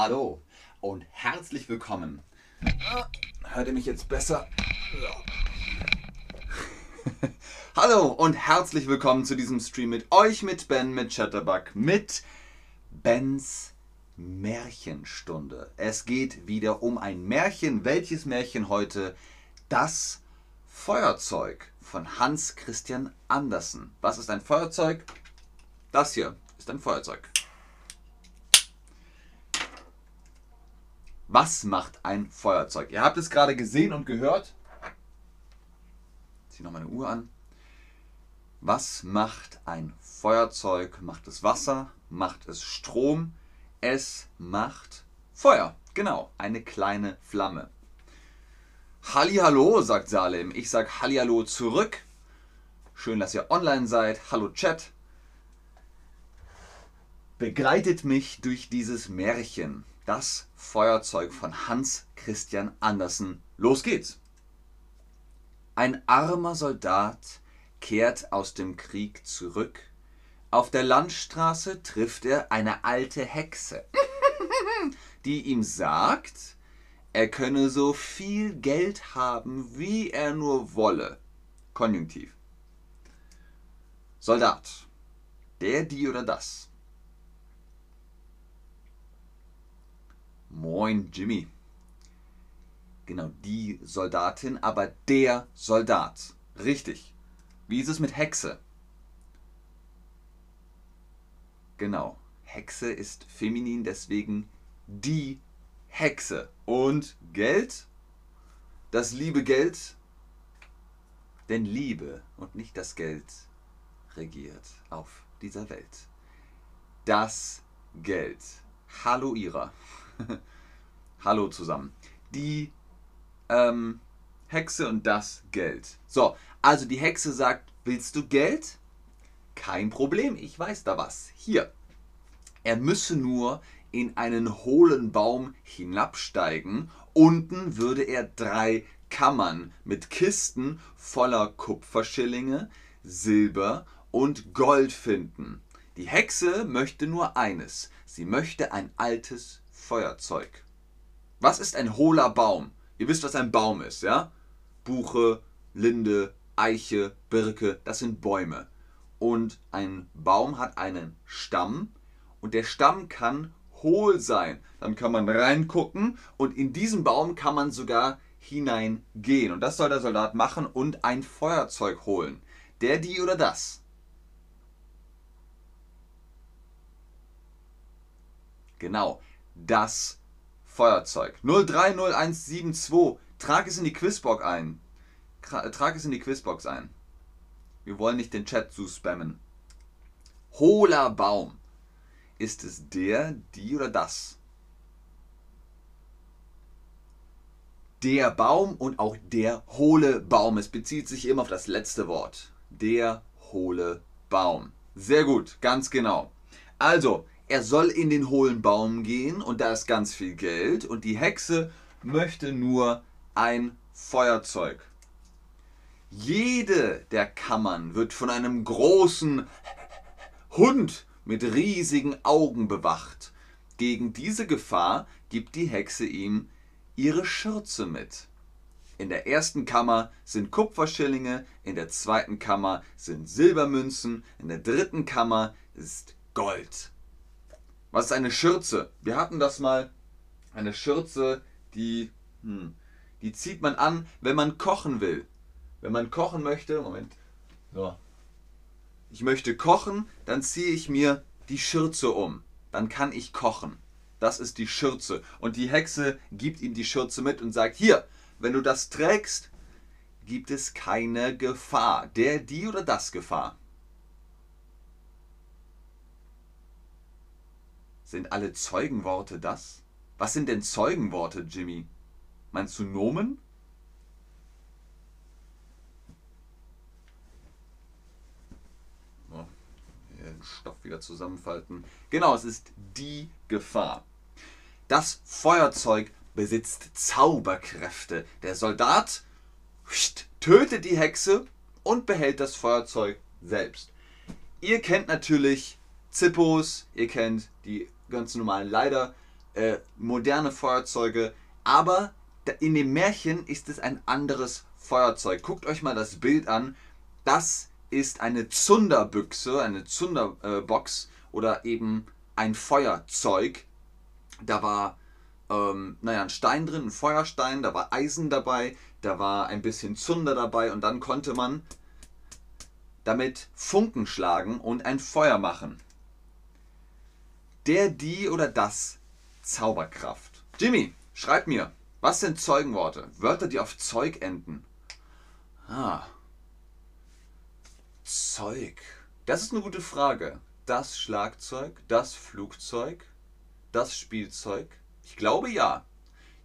Hallo und herzlich willkommen. Hört ihr mich jetzt besser? Hallo und herzlich willkommen zu diesem Stream mit euch, mit Ben, mit Chatterbug, mit Bens Märchenstunde. Es geht wieder um ein Märchen. Welches Märchen heute? Das Feuerzeug von Hans Christian Andersen. Was ist ein Feuerzeug? Das hier ist ein Feuerzeug. Was macht ein Feuerzeug? Ihr habt es gerade gesehen und gehört. Ich ziehe noch meine Uhr an. Was macht ein Feuerzeug? Macht es Wasser? Macht es Strom? Es macht Feuer. Genau, eine kleine Flamme. Hallihallo, sagt Salem. Ich sag Hallihallo zurück. Schön, dass ihr online seid. Hallo Chat. Begleitet mich durch dieses Märchen. Das Feuerzeug von Hans Christian Andersen. Los geht's. Ein armer Soldat kehrt aus dem Krieg zurück. Auf der Landstraße trifft er eine alte Hexe, die ihm sagt, er könne so viel Geld haben, wie er nur wolle. Konjunktiv. Soldat. Der, die oder das. Moin, Jimmy. Genau, die Soldatin, aber der Soldat. Richtig. Wie ist es mit Hexe? Genau. Hexe ist feminin, deswegen die Hexe. Und Geld? Das liebe Geld? Denn Liebe und nicht das Geld regiert auf dieser Welt. Das Geld. Hallo Ira. Hallo zusammen. Die ähm, Hexe und das Geld. So, also die Hexe sagt, willst du Geld? Kein Problem, ich weiß da was. Hier. Er müsse nur in einen hohlen Baum hinabsteigen. Unten würde er drei Kammern mit Kisten voller Kupferschillinge, Silber und Gold finden. Die Hexe möchte nur eines. Sie möchte ein altes Feuerzeug. Was ist ein hohler Baum? Ihr wisst, was ein Baum ist, ja? Buche, Linde, Eiche, Birke, das sind Bäume. Und ein Baum hat einen Stamm und der Stamm kann hohl sein. Dann kann man reingucken und in diesen Baum kann man sogar hineingehen. Und das soll der Soldat machen und ein Feuerzeug holen. Der, die oder das? Genau das Feuerzeug. 030172. Trag es in die Quizbox ein. Trag es in die Quizbox ein. Wir wollen nicht den Chat zu spammen. Hohler Baum. Ist es der, die oder das? Der Baum und auch der hohle Baum. Es bezieht sich immer auf das letzte Wort. Der hohle Baum. Sehr gut, ganz genau. Also, er soll in den hohlen Baum gehen und da ist ganz viel Geld und die Hexe möchte nur ein Feuerzeug. Jede der Kammern wird von einem großen Hund mit riesigen Augen bewacht. Gegen diese Gefahr gibt die Hexe ihm ihre Schürze mit. In der ersten Kammer sind Kupferschillinge, in der zweiten Kammer sind Silbermünzen, in der dritten Kammer ist Gold. Was ist eine Schürze? Wir hatten das mal. Eine Schürze, die, hm, die zieht man an, wenn man kochen will. Wenn man kochen möchte, Moment. So. Ich möchte kochen, dann ziehe ich mir die Schürze um. Dann kann ich kochen. Das ist die Schürze. Und die Hexe gibt ihm die Schürze mit und sagt, hier, wenn du das trägst, gibt es keine Gefahr. Der, die oder das Gefahr. Sind alle Zeugenworte das? Was sind denn Zeugenworte, Jimmy? Meinst du Nomen? Den Stoff wieder zusammenfalten. Genau, es ist die Gefahr. Das Feuerzeug besitzt Zauberkräfte. Der Soldat tötet die Hexe und behält das Feuerzeug selbst. Ihr kennt natürlich Zippos, ihr kennt die ganz normalen Leiter, äh, moderne Feuerzeuge, aber in dem Märchen ist es ein anderes Feuerzeug. Guckt euch mal das Bild an. Das ist eine Zunderbüchse, eine Zunderbox oder eben ein Feuerzeug. Da war, ähm, naja, ein Stein drin, ein Feuerstein, da war Eisen dabei, da war ein bisschen Zunder dabei und dann konnte man damit Funken schlagen und ein Feuer machen. Der, die oder das Zauberkraft. Jimmy, schreib mir, was sind Zeugenworte? Wörter, die auf Zeug enden. Ah. Zeug. Das ist eine gute Frage. Das Schlagzeug, das Flugzeug, das Spielzeug. Ich glaube ja.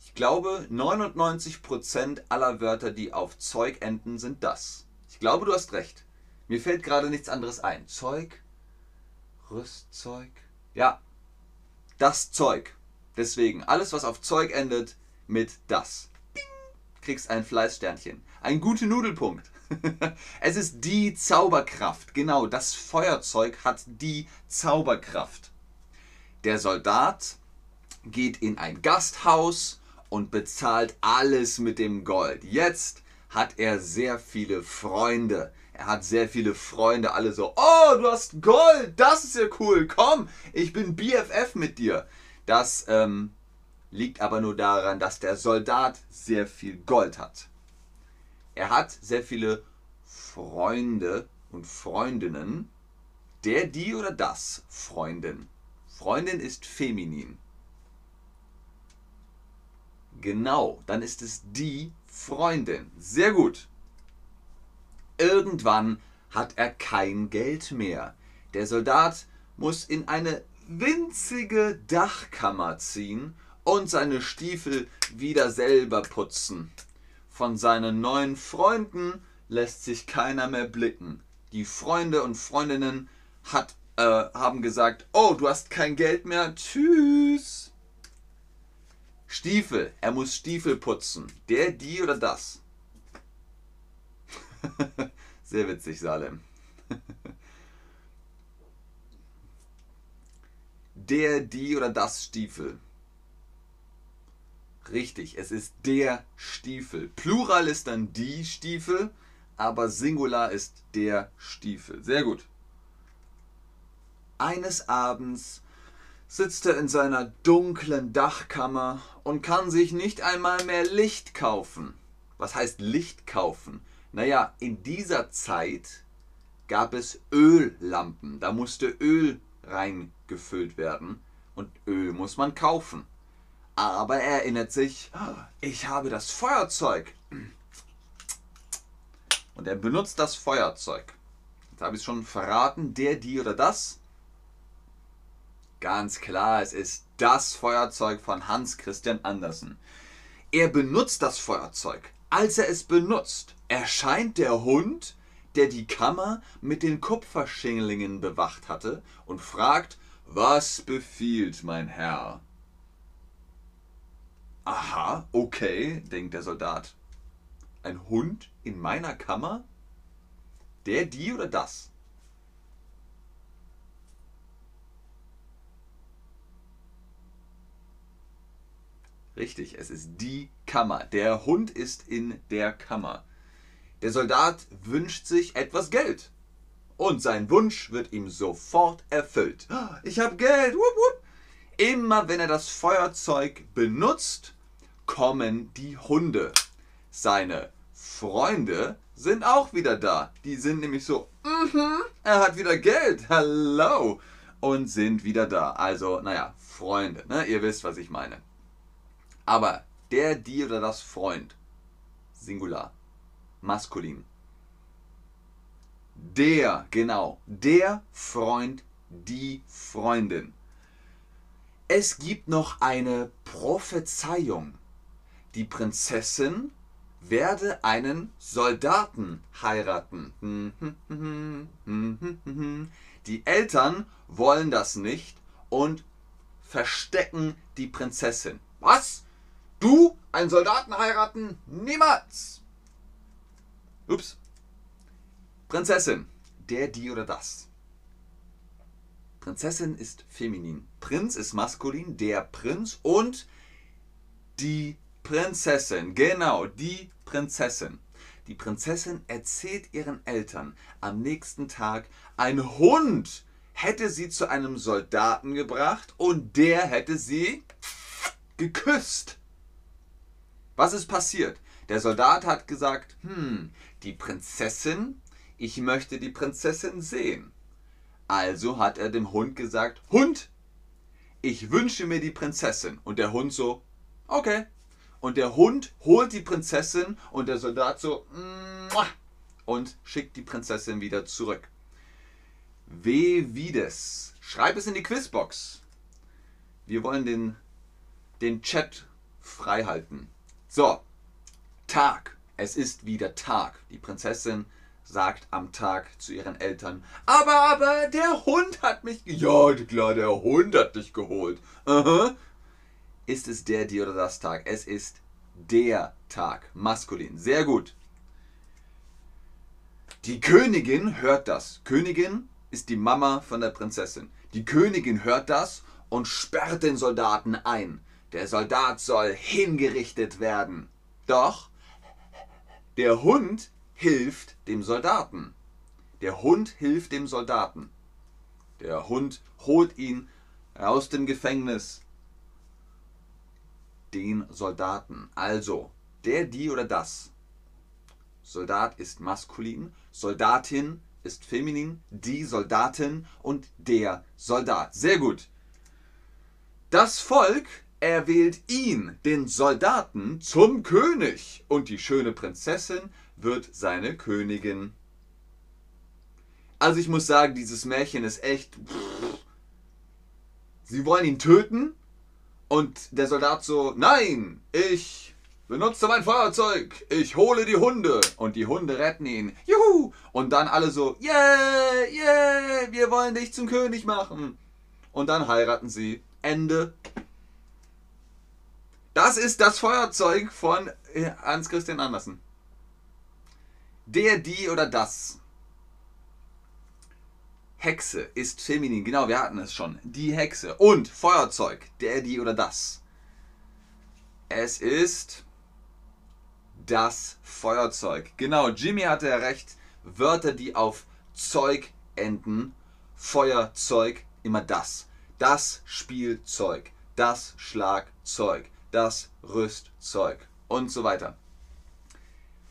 Ich glaube, 99% aller Wörter, die auf Zeug enden, sind das. Ich glaube, du hast recht. Mir fällt gerade nichts anderes ein. Zeug, Rüstzeug. Ja, das Zeug. Deswegen, alles, was auf Zeug endet, mit das. Bing, kriegst ein Fleißsternchen. Ein guter Nudelpunkt. es ist die Zauberkraft. Genau, das Feuerzeug hat die Zauberkraft. Der Soldat geht in ein Gasthaus und bezahlt alles mit dem Gold. Jetzt hat er sehr viele Freunde. Er hat sehr viele Freunde, alle so, oh, du hast Gold, das ist ja cool, komm, ich bin BFF mit dir. Das ähm, liegt aber nur daran, dass der Soldat sehr viel Gold hat. Er hat sehr viele Freunde und Freundinnen. Der, die oder das Freundin. Freundin ist feminin. Genau, dann ist es die Freundin. Sehr gut. Irgendwann hat er kein Geld mehr. Der Soldat muss in eine winzige Dachkammer ziehen und seine Stiefel wieder selber putzen. Von seinen neuen Freunden lässt sich keiner mehr blicken. Die Freunde und Freundinnen hat, äh, haben gesagt, oh, du hast kein Geld mehr, tschüss. Stiefel, er muss Stiefel putzen. Der, die oder das? Sehr witzig, Salem. der, die oder das Stiefel. Richtig, es ist der Stiefel. Plural ist dann die Stiefel, aber Singular ist der Stiefel. Sehr gut. Eines Abends sitzt er in seiner dunklen Dachkammer und kann sich nicht einmal mehr Licht kaufen. Was heißt Licht kaufen? Naja, in dieser Zeit gab es Öllampen. Da musste Öl reingefüllt werden und Öl muss man kaufen. Aber er erinnert sich, ich habe das Feuerzeug. Und er benutzt das Feuerzeug. Jetzt habe ich es schon verraten, der, die oder das. Ganz klar, es ist das Feuerzeug von Hans Christian Andersen. Er benutzt das Feuerzeug. Als er es benutzt, erscheint der Hund, der die Kammer mit den Kupferschinglingen bewacht hatte, und fragt, was befiehlt mein Herr? Aha, okay, denkt der Soldat. Ein Hund in meiner Kammer? Der, die oder das? Richtig, es ist die Kammer. Der Hund ist in der Kammer. Der Soldat wünscht sich etwas Geld. Und sein Wunsch wird ihm sofort erfüllt. Ich habe Geld. Wupp, wupp. Immer wenn er das Feuerzeug benutzt, kommen die Hunde. Seine Freunde sind auch wieder da. Die sind nämlich so, mhm, er hat wieder Geld, hello. Und sind wieder da. Also, naja, Freunde, ne? ihr wisst, was ich meine. Aber der, die oder das Freund, Singular, maskulin. Der, genau, der Freund, die Freundin. Es gibt noch eine Prophezeiung. Die Prinzessin werde einen Soldaten heiraten. Die Eltern wollen das nicht und verstecken die Prinzessin. Was? Du einen Soldaten heiraten? Niemals! Ups. Prinzessin. Der, die oder das. Prinzessin ist feminin. Prinz ist maskulin, der Prinz und die Prinzessin. Genau, die Prinzessin. Die Prinzessin erzählt ihren Eltern am nächsten Tag, ein Hund hätte sie zu einem Soldaten gebracht und der hätte sie geküsst. Was ist passiert? Der Soldat hat gesagt, hm, die Prinzessin, ich möchte die Prinzessin sehen. Also hat er dem Hund gesagt, Hund, ich wünsche mir die Prinzessin. Und der Hund so, okay. Und der Hund holt die Prinzessin und der Soldat so, und schickt die Prinzessin wieder zurück. Weh wie das. Schreib es in die Quizbox. Wir wollen den, den Chat frei halten. So, Tag. Es ist wieder Tag. Die Prinzessin sagt am Tag zu ihren Eltern, aber, aber, der Hund hat mich... Ja, klar, der Hund hat dich geholt. Aha. Ist es der, die oder das Tag? Es ist der Tag. Maskulin. Sehr gut. Die Königin hört das. Königin ist die Mama von der Prinzessin. Die Königin hört das und sperrt den Soldaten ein. Der Soldat soll hingerichtet werden. Doch der Hund hilft dem Soldaten. Der Hund hilft dem Soldaten. Der Hund holt ihn aus dem Gefängnis. Den Soldaten. Also, der, die oder das. Soldat ist maskulin, Soldatin ist feminin, die Soldatin und der Soldat. Sehr gut. Das Volk erwählt ihn, den Soldaten, zum König und die schöne Prinzessin wird seine Königin. Also ich muss sagen, dieses Märchen ist echt... Sie wollen ihn töten und der Soldat so, nein, ich benutze mein Feuerzeug, ich hole die Hunde. Und die Hunde retten ihn. Juhu! Und dann alle so, yeah, yeah, wir wollen dich zum König machen. Und dann heiraten sie. Ende. Das ist das Feuerzeug von äh, Hans Christian Andersen. Der, die oder das. Hexe ist feminin. Genau, wir hatten es schon. Die Hexe. Und Feuerzeug. Der, die oder das. Es ist das Feuerzeug. Genau, Jimmy hatte ja recht. Wörter, die auf Zeug enden. Feuerzeug, immer das. Das Spielzeug, das Schlagzeug, das Rüstzeug und so weiter.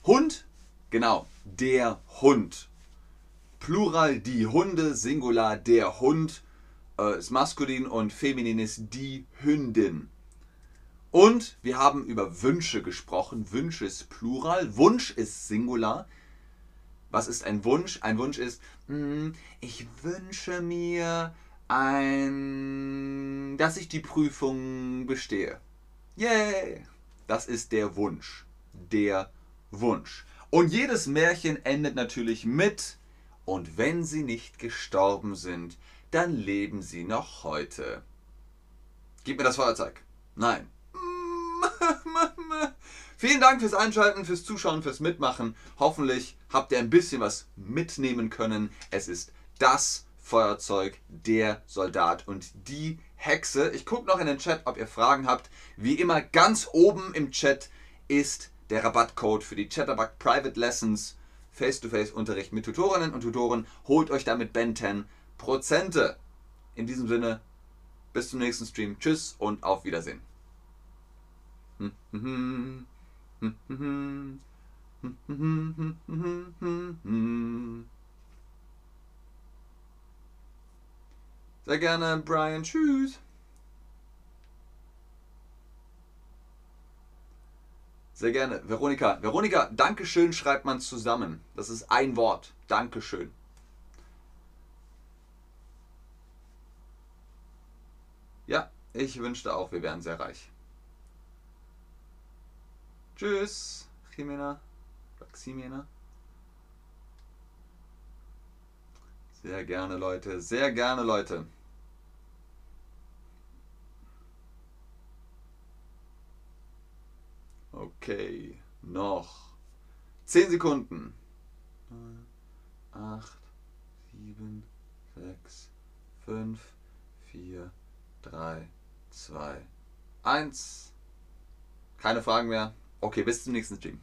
Hund, genau, der Hund. Plural die Hunde, Singular der Hund, äh, ist maskulin und feminin ist die Hündin. Und wir haben über Wünsche gesprochen. Wünsche ist Plural, Wunsch ist Singular. Was ist ein Wunsch? Ein Wunsch ist, hm, ich wünsche mir ein, dass ich die Prüfung bestehe. Yay! Das ist der Wunsch. Der Wunsch. Und jedes Märchen endet natürlich mit, und wenn sie nicht gestorben sind, dann leben sie noch heute. Gib mir das Feuerzeug. Nein. Vielen Dank fürs Einschalten, fürs Zuschauen, fürs Mitmachen. Hoffentlich habt ihr ein bisschen was mitnehmen können. Es ist das Feuerzeug, der Soldat und die Hexe. Ich gucke noch in den Chat, ob ihr Fragen habt. Wie immer, ganz oben im Chat ist der Rabattcode für die Chatterbug Private Lessons. Face-to-Face-Unterricht mit Tutorinnen und Tutoren. Holt euch damit Ben 10 Prozente. In diesem Sinne, bis zum nächsten Stream. Tschüss und auf Wiedersehen. Sehr gerne, Brian. Tschüss. Sehr gerne. Veronika. Veronika, Dankeschön schreibt man zusammen. Das ist ein Wort. Dankeschön. Ja, ich wünschte auch, wir wären sehr reich. Tschüss, Jimena. Ximena. Sehr gerne, Leute. Sehr gerne, Leute. Okay, noch 10 Sekunden. 8, 7, 6, 5, 4, 3, 2, 1. Keine Fragen mehr. Okay, bis zum nächsten Stream.